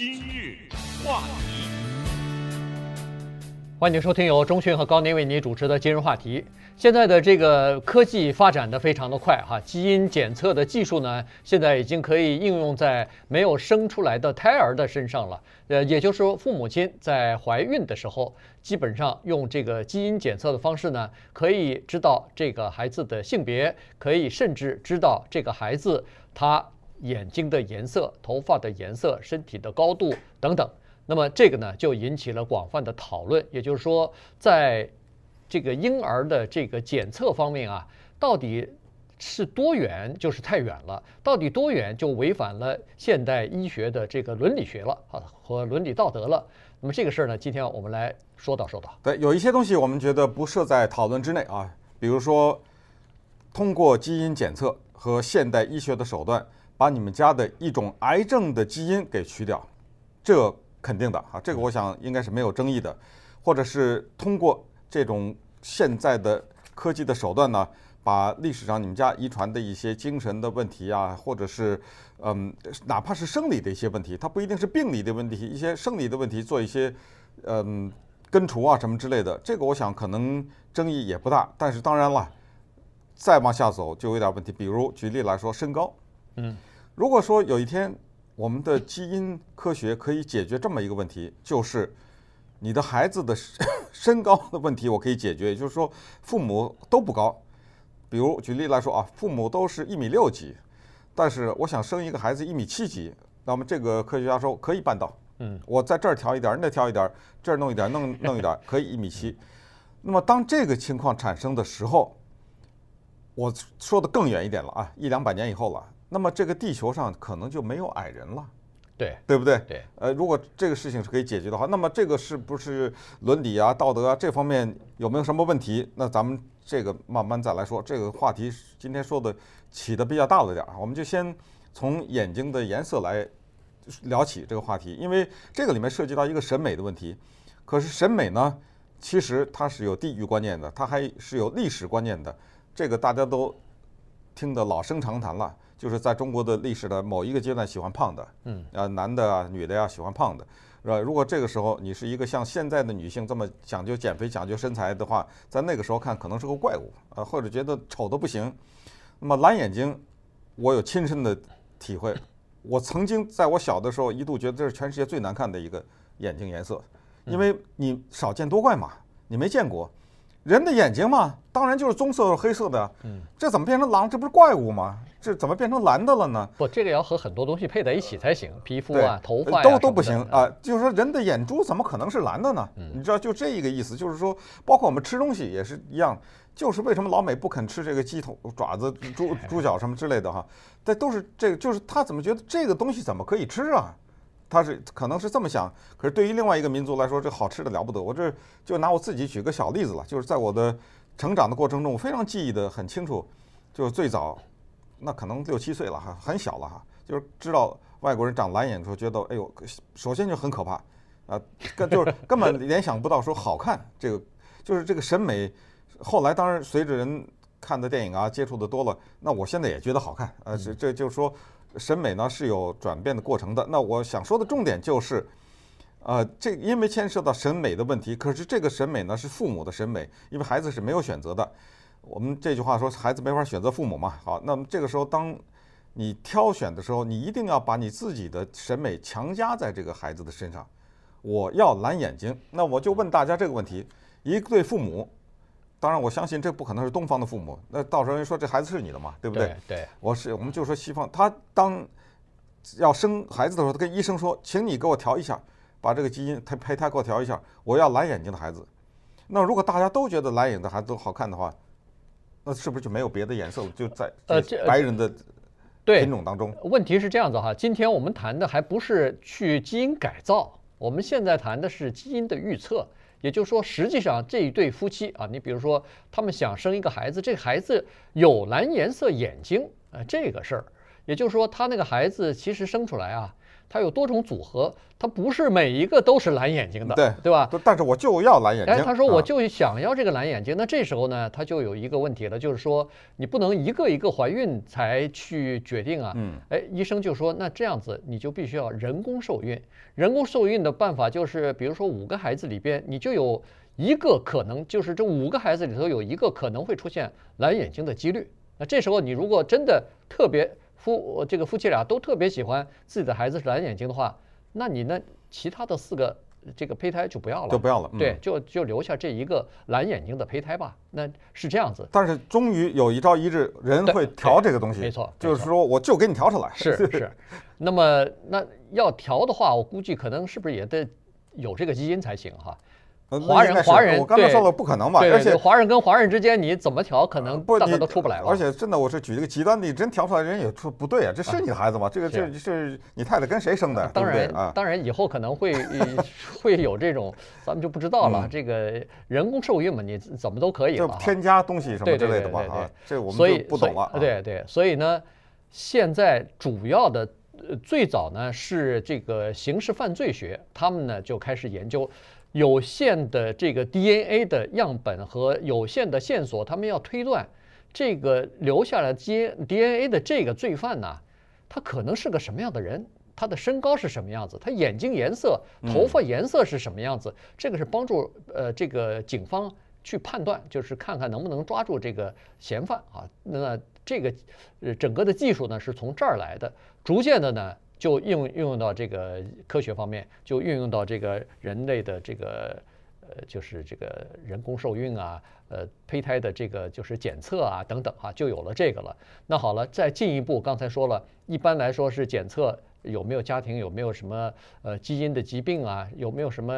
今日话题，欢迎收听由钟迅和高宁为你主持的今日话题。现在的这个科技发展的非常的快哈，基因检测的技术呢，现在已经可以应用在没有生出来的胎儿的身上了。呃，也就是说，父母亲在怀孕的时候，基本上用这个基因检测的方式呢，可以知道这个孩子的性别，可以甚至知道这个孩子他。眼睛的颜色、头发的颜色、身体的高度等等，那么这个呢就引起了广泛的讨论。也就是说，在这个婴儿的这个检测方面啊，到底是多远就是太远了，到底多远就违反了现代医学的这个伦理学了啊和伦理道德了。那么这个事儿呢，今天我们来说道说道。对，有一些东西我们觉得不设在讨论之内啊，比如说通过基因检测和现代医学的手段。把你们家的一种癌症的基因给去掉，这肯定的啊，这个我想应该是没有争议的，或者是通过这种现在的科技的手段呢，把历史上你们家遗传的一些精神的问题啊，或者是嗯，哪怕是生理的一些问题，它不一定是病理的问题，一些生理的问题做一些嗯根除啊什么之类的，这个我想可能争议也不大。但是当然了，再往下走就有点问题，比如举例来说，身高，嗯。如果说有一天我们的基因科学可以解决这么一个问题，就是你的孩子的身高的问题，我可以解决。也就是说，父母都不高，比如举例来说啊，父母都是一米六几，但是我想生一个孩子一米七几，那么这个科学家说可以办到。嗯，我在这儿调一点，那调一点，这儿弄一点，弄弄一点，可以一米七。那么当这个情况产生的时候，我说的更远一点了啊，一两百年以后了。那么这个地球上可能就没有矮人了，对对不对？对。呃，如果这个事情是可以解决的话，那么这个是不是伦理啊、道德啊这方面有没有什么问题？那咱们这个慢慢再来说。这个话题今天说的起的比较大了点儿，我们就先从眼睛的颜色来聊起这个话题，因为这个里面涉及到一个审美的问题。可是审美呢，其实它是有地域观念的，它还是有历史观念的。这个大家都听得老生常谈了。就是在中国的历史的某一个阶段，喜欢胖的，嗯，啊，男的啊，女的呀，喜欢胖的，是吧？如果这个时候你是一个像现在的女性这么讲究减肥、讲究身材的话，在那个时候看可能是个怪物啊，或者觉得丑的不行。那么蓝眼睛，我有亲身的体会，我曾经在我小的时候一度觉得这是全世界最难看的一个眼睛颜色，因为你少见多怪嘛，你没见过。人的眼睛嘛，当然就是棕色或、黑色的。嗯，这怎么变成狼？这不是怪物吗？这怎么变成蓝的了呢？不，这个要和很多东西配在一起才行，皮肤啊、头发都都不行啊。就是说，人的眼珠怎么可能是蓝的呢？你知道，就这一个意思。就是说，包括我们吃东西也是一样。就是为什么老美不肯吃这个鸡头爪子、猪猪脚什么之类的哈？这都是这个，就是他怎么觉得这个东西怎么可以吃啊？他是可能是这么想，可是对于另外一个民族来说，这好吃的了不得。我这就拿我自己举个小例子了，就是在我的成长的过程中，我非常记忆的很清楚，就是最早那可能六七岁了哈，很小了哈，就是知道外国人长蓝眼的时候，觉得哎呦，首先就很可怕啊，根就是根本联想不到说好看，这个就是这个审美。后来当然随着人看的电影啊，接触的多了，那我现在也觉得好看，呃，这这就是说。审美呢是有转变的过程的。那我想说的重点就是，呃，这因为牵涉到审美的问题，可是这个审美呢是父母的审美，因为孩子是没有选择的。我们这句话说，孩子没法选择父母嘛。好，那么这个时候，当你挑选的时候，你一定要把你自己的审美强加在这个孩子的身上。我要蓝眼睛，那我就问大家这个问题：一对父母。当然，我相信这不可能是东方的父母。那到时候人说这孩子是你的嘛，对不对？对，对我是，我们就说西方，他当要生孩子的时候，他跟医生说，请你给我调一下，把这个基因他胚胎给我调一下，我要蓝眼睛的孩子。那如果大家都觉得蓝眼睛的孩子都好看的话，那是不是就没有别的颜色就在呃白人的品种当中？呃，问题是这样子哈，今天我们谈的还不是去基因改造，我们现在谈的是基因的预测。也就是说，实际上这一对夫妻啊，你比如说他们想生一个孩子，这个孩子有蓝颜色眼睛啊，这个事儿，也就是说他那个孩子其实生出来啊，它有多种组合，它不是每一个都是蓝眼睛的，对对吧？但是我就要蓝眼睛。哎，他说我就想要这个蓝眼睛，那这时候呢，他就有一个问题了，就是说你不能一个一个怀孕才去决定啊。嗯，哎，医生就说那这样子你就必须要人工受孕。人工受孕的办法就是，比如说五个孩子里边，你就有一个可能，就是这五个孩子里头有一个可能会出现蓝眼睛的几率。那这时候你如果真的特别夫这个夫妻俩都特别喜欢自己的孩子是蓝眼睛的话，那你那其他的四个这个胚胎就不要了，就不要了。嗯、对，就就留下这一个蓝眼睛的胚胎吧。那是这样子。但是终于有一朝一日，人会调这个东西。没错，就是说我就给你调出来。是是。那么那要调的话，我估计可能是不是也得有这个基因才行哈？华人华人，我刚才说了不可能吧？对，而且华人跟华人之间你怎么调，可能大家都出不来了。而且真的，我是举一个极端例，真调出来人也出不对啊，这是你的孩子吗？这个这是你太太跟谁生的？当然啊，当然以后可能会会有这种，咱们就不知道了。这个人工受孕嘛，你怎么都可以了。添加东西什么之类的吧？啊，这我们就不懂了。对对，所以呢，现在主要的最早呢是这个刑事犯罪学，他们呢就开始研究。有限的这个 DNA 的样本和有限的线索，他们要推断这个留下来 DNA 的这个罪犯呢，他可能是个什么样的人？他的身高是什么样子？他眼睛颜色、头发颜色是什么样子？这个是帮助呃这个警方去判断，就是看看能不能抓住这个嫌犯啊。那这个呃整个的技术呢是从这儿来的，逐渐的呢。就应用运用到这个科学方面，就运用到这个人类的这个呃，就是这个人工受孕啊，呃，胚胎的这个就是检测啊等等啊，就有了这个了。那好了，再进一步，刚才说了，一般来说是检测有没有家庭有没有什么呃基因的疾病啊，有没有什么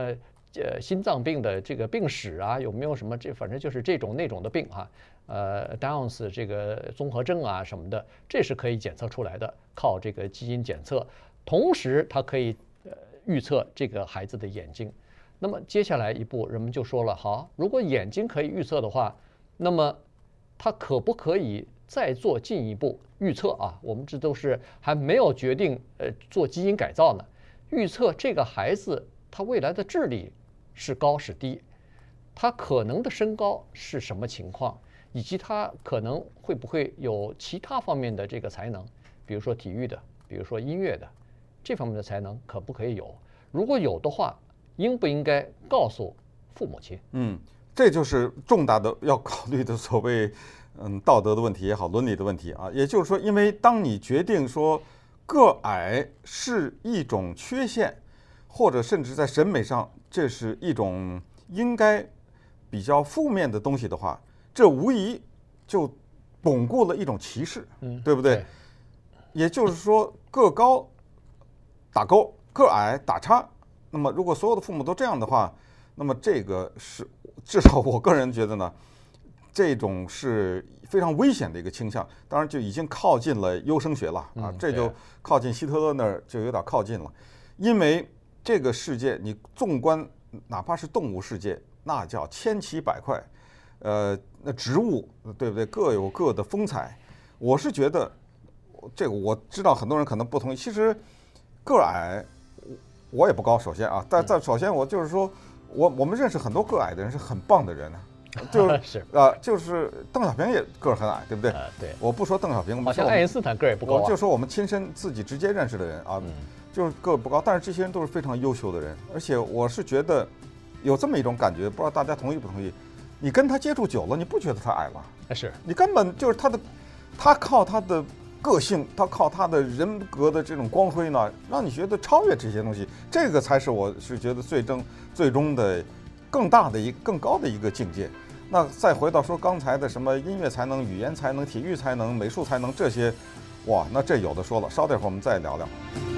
呃心脏病的这个病史啊，有没有什么这反正就是这种那种的病哈。呃，Downs 这个综合症啊什么的，这是可以检测出来的，靠这个基因检测。同时，它可以呃预测这个孩子的眼睛。那么接下来一步，人们就说了：好，如果眼睛可以预测的话，那么它可不可以再做进一步预测啊？我们这都是还没有决定呃做基因改造呢。预测这个孩子他未来的智力是高是低，他可能的身高是什么情况？以及他可能会不会有其他方面的这个才能，比如说体育的，比如说音乐的，这方面的才能可不可以有？如果有的话，应不应该告诉父母亲？嗯，这就是重大的要考虑的所谓 嗯道德的问题也好，伦理的问题啊。也就是说，因为当你决定说个矮是一种缺陷，或者甚至在审美上这是一种应该比较负面的东西的话。这无疑就巩固了一种歧视，嗯，对不对？也就是说，个高打勾，个矮打叉。那么，如果所有的父母都这样的话，那么这个是至少我个人觉得呢，这种是非常危险的一个倾向。当然，就已经靠近了优生学了啊，这就靠近希特勒那儿就有点靠近了。因为这个世界，你纵观哪怕是动物世界，那叫千奇百怪。呃，那植物对不对？各有各的风采。我是觉得，这个我知道很多人可能不同意。其实个矮，我也不高。首先啊，但但首先我就是说，我我们认识很多个矮的人是很棒的人，就是啊，就是邓小平也个儿很矮，对不对？对。我不说邓小平，好像爱因斯坦个儿也不高。我就说我们亲身自己直接认识的人啊，就是个儿不高，但是这些人都是非常优秀的人。而且我是觉得有这么一种感觉，不知道大家同意不同意？你跟他接触久了，你不觉得他矮了？是你根本就是他的，他靠他的个性，他靠他的人格的这种光辉呢，让你觉得超越这些东西，这个才是我是觉得最终最终的更大的一更高的一个境界。那再回到说刚才的什么音乐才能、语言才能、体育才能、美术才能这些，哇，那这有的说了。稍等会儿我们再聊聊。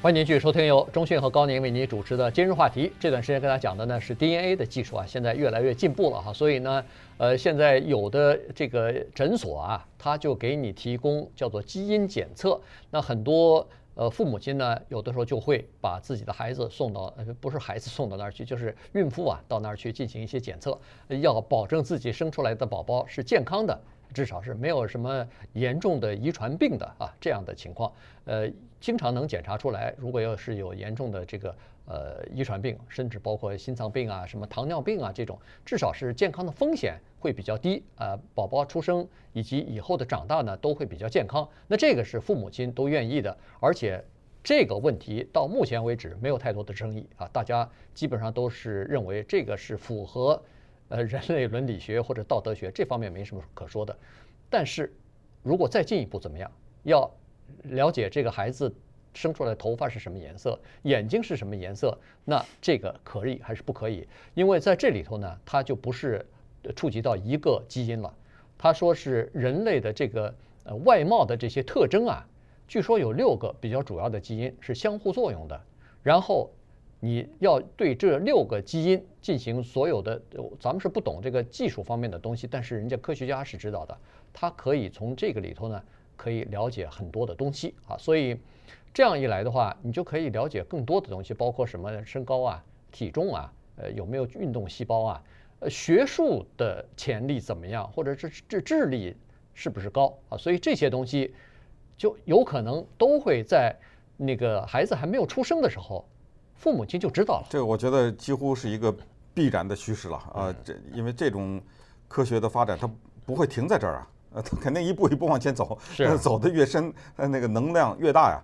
欢迎您继续收听由中讯和高宁为您主持的今日话题。这段时间跟大家讲的呢是 DNA 的技术啊，现在越来越进步了哈。所以呢，呃，现在有的这个诊所啊，他就给你提供叫做基因检测。那很多呃父母亲呢，有的时候就会把自己的孩子送到，呃，不是孩子送到那儿去，就是孕妇啊到那儿去进行一些检测，要保证自己生出来的宝宝是健康的。至少是没有什么严重的遗传病的啊这样的情况。呃，经常能检查出来，如果要是有严重的这个呃遗传病，甚至包括心脏病啊、什么糖尿病啊这种，至少是健康的风险会比较低啊、宝宝出生以及以后的长大呢，都会比较健康。那这个是父母亲都愿意的，而且。这个问题到目前为止没有太多的争议啊，大家基本上都是认为这个是符合呃人类伦理学或者道德学这方面没什么可说的。但是如果再进一步怎么样，要了解这个孩子生出来头发是什么颜色，眼睛是什么颜色，那这个可以还是不可以？因为在这里头呢，它就不是触及到一个基因了，他说是人类的这个呃外貌的这些特征啊。据说有六个比较主要的基因是相互作用的，然后你要对这六个基因进行所有的，咱们是不懂这个技术方面的东西，但是人家科学家是知道的，他可以从这个里头呢，可以了解很多的东西啊，所以这样一来的话，你就可以了解更多的东西，包括什么身高啊、体重啊、呃有没有运动细胞啊、呃学术的潜力怎么样，或者是智智力是不是高啊，所以这些东西。就有可能都会在那个孩子还没有出生的时候，父母亲就知道了。这个我觉得几乎是一个必然的趋势了啊！这因为这种科学的发展，它不会停在这儿啊，呃，它肯定一步一步往前走，是 走得越深，呃，那个能量越大呀。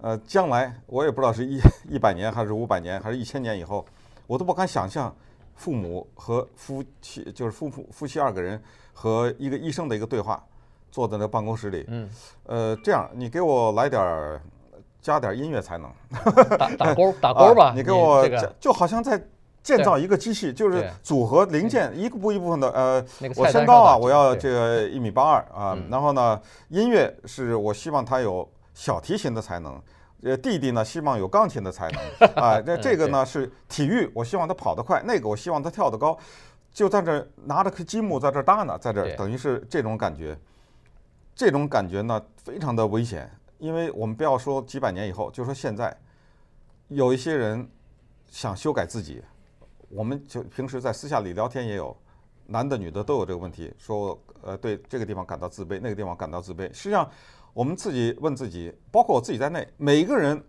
呃，将来我也不知道是一一百年还是五百年还是一千年以后，我都不敢想象父母和夫妻就是夫妇夫妻二个人和一个医生的一个对话。坐在那办公室里，嗯，呃，这样，你给我来点儿，加点音乐才能打 打勾打勾吧。你给我就好像在建造一个机器，就是组合零件一个部一部分的。呃，我身高啊，我要这个一米八二啊。然后呢，音乐是我希望他有小提琴的才能，呃，弟弟呢希望有钢琴的才能 啊。这这个呢是体育，我希望他跑得快，那个我希望他跳得高，就在这拿着颗积木在这搭呢，在这等于是这种感觉。这种感觉呢，非常的危险，因为我们不要说几百年以后，就说现在，有一些人想修改自己，我们就平时在私下里聊天也有，男的女的都有这个问题，说呃对这个地方感到自卑，那个地方感到自卑。实际上，我们自己问自己，包括我自己在内，每一个人，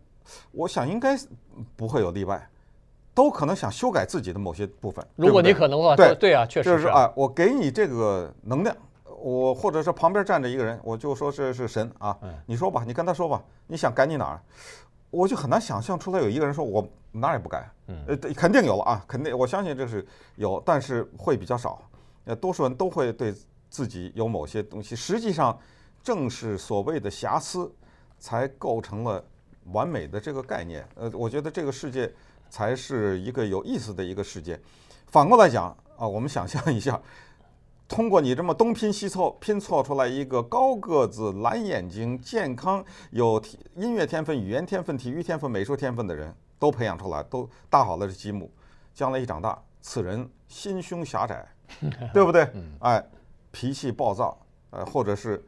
我想应该不会有例外，都可能想修改自己的某些部分。如果你可能的话，对对啊，确实是。就是啊，我给你这个能量。我或者是旁边站着一个人，我就说这是神啊，你说吧，你跟他说吧，你想改你哪儿？我就很难想象出来有一个人说我哪儿也不改，呃，肯定有了啊，肯定我相信这是有，但是会比较少，呃，多数人都会对自己有某些东西，实际上正是所谓的瑕疵，才构成了完美的这个概念。呃，我觉得这个世界才是一个有意思的一个世界。反过来讲啊，我们想象一下。通过你这么东拼西凑拼凑出来一个高个子、蓝眼睛、健康、有音乐天分、语言天分、体育天分、美术天分的人都培养出来，都搭好了这积木，将来一长大，此人心胸狭窄，对不对？哎，脾气暴躁，呃，或者是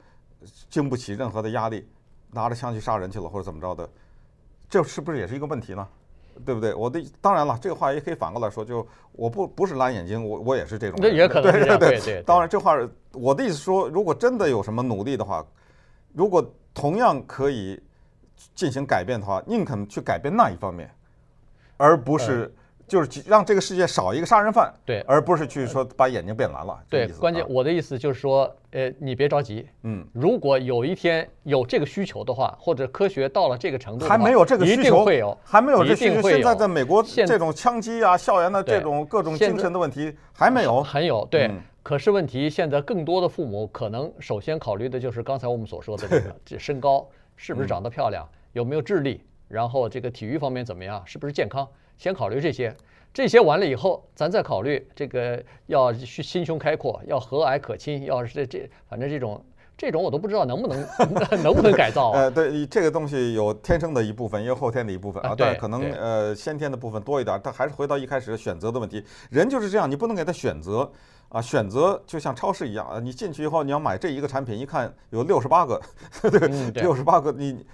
经不起任何的压力，拿着枪去杀人去了，或者怎么着的，这是不是也是一个问题呢？对不对？我的当然了，这个话也可以反过来说，就我不不是蓝眼睛，我我也是这种。那也可能是这样。对对对。当然，这话我的意思说，如果真的有什么努力的话，如果同样可以进行改变的话，宁肯去改变那一方面，而不是。就是让这个世界少一个杀人犯，对，而不是去说把眼睛变蓝了。对，关键我的意思就是说，呃，你别着急，嗯，如果有一天有这个需求的话，或者科学到了这个程度，还没有这个需求，一定会有，还没有这需求。现在在美国这种枪击啊、校园的这种各种精神的问题还没有，很有对。可是问题现在更多的父母可能首先考虑的就是刚才我们所说的这个，这身高是不是长得漂亮，有没有智力，然后这个体育方面怎么样，是不是健康。先考虑这些，这些完了以后，咱再考虑这个要心胸开阔，要和蔼可亲，要是这这，反正这种这种我都不知道能不能 能不能改造啊。呃，对，这个东西有天生的一部分，也有后天的一部分啊，对可能呃先天的部分多一点，但还是回到一开始选择的问题。人就是这样，你不能给他选择啊，选择就像超市一样啊，你进去以后你要买这一个产品，一看有六十八个，对，六十八个你。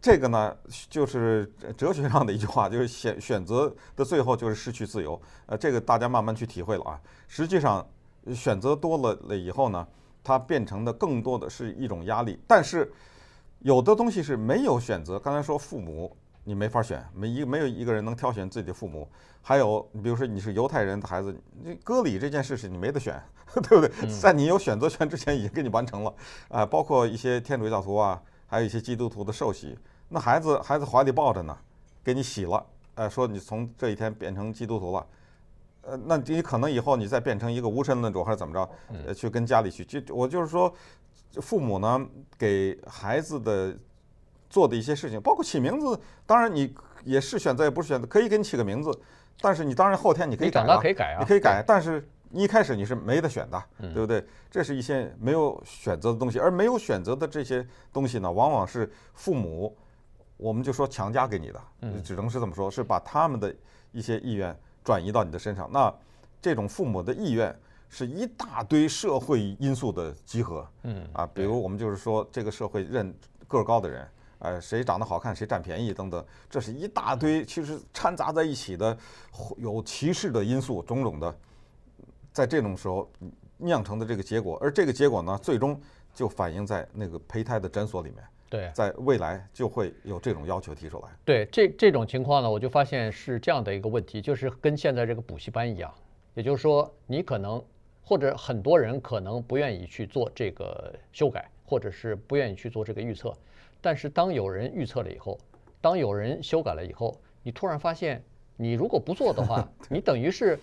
这个呢，就是哲学上的一句话，就是选选择的最后就是失去自由。呃，这个大家慢慢去体会了啊。实际上，选择多了了以后呢，它变成的更多的是一种压力。但是有的东西是没有选择。刚才说父母，你没法选，没一没有一个人能挑选自己的父母。还有，你比如说你是犹太人的孩子，你割礼这件事情你没得选，对不对？在你有选择权之前已经给你完成了啊。包括一些天主教徒啊，还有一些基督徒的受洗，那孩子孩子怀里抱着呢，给你洗了，呃，说你从这一天变成基督徒了。呃，那你可能以后你再变成一个无神论者或者怎么着，呃，去跟家里去，就我就是说，父母呢给孩子的做的一些事情，包括起名字，当然你也是选择也不是选择，可以给你起个名字，但是你当然后天你可以改啊，可以改啊，你可以改，但是你一开始你是没得选的，对不对？这是一些没有选择的东西，而没有选择的这些东西呢，往往是父母，我们就说强加给你的，只能是这么说，是把他们的一些意愿。转移到你的身上，那这种父母的意愿是一大堆社会因素的集合，嗯啊，比如我们就是说这个社会认个儿高的人，呃，谁长得好看谁占便宜等等，这是一大堆其实掺杂在一起的有歧视的因素种种的，在这种时候酿成的这个结果，而这个结果呢，最终就反映在那个胚胎的诊所里面。对，在未来就会有这种要求提出来。对，这这种情况呢，我就发现是这样的一个问题，就是跟现在这个补习班一样，也就是说，你可能或者很多人可能不愿意去做这个修改，或者是不愿意去做这个预测，但是当有人预测了以后，当有人修改了以后，你突然发现，你如果不做的话，你等于是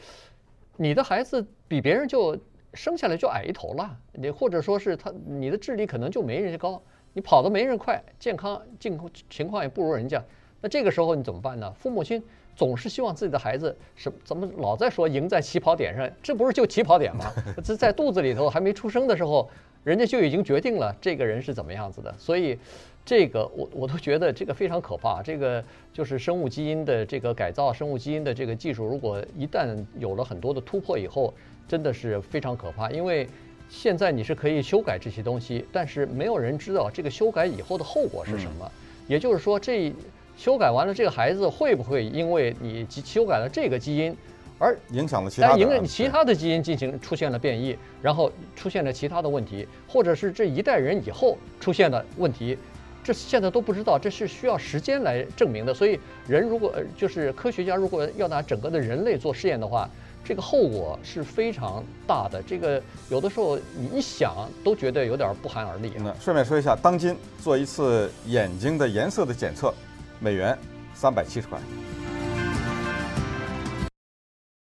你的孩子比别人就生下来就矮一头了，你或者说是他你的智力可能就没人家高。你跑得没人快，健康境情况也不如人家，那这个时候你怎么办呢？父母亲总是希望自己的孩子什怎么老在说赢在起跑点上，这不是就起跑点吗？这在肚子里头还没出生的时候，人家就已经决定了这个人是怎么样子的。所以，这个我我都觉得这个非常可怕。这个就是生物基因的这个改造，生物基因的这个技术，如果一旦有了很多的突破以后，真的是非常可怕，因为。现在你是可以修改这些东西，但是没有人知道这个修改以后的后果是什么。也就是说，这修改完了，这个孩子会不会因为你修改了这个基因，而影响了其他的？影响其他的基因进行出现了变异，然后出现了其他的问题，或者是这一代人以后出现的问题，这现在都不知道，这是需要时间来证明的。所以，人如果就是科学家如果要拿整个的人类做试验的话。这个后果是非常大的，这个有的时候你一想都觉得有点不寒而栗。那顺便说一下，当今做一次眼睛的颜色的检测，美元三百七十块。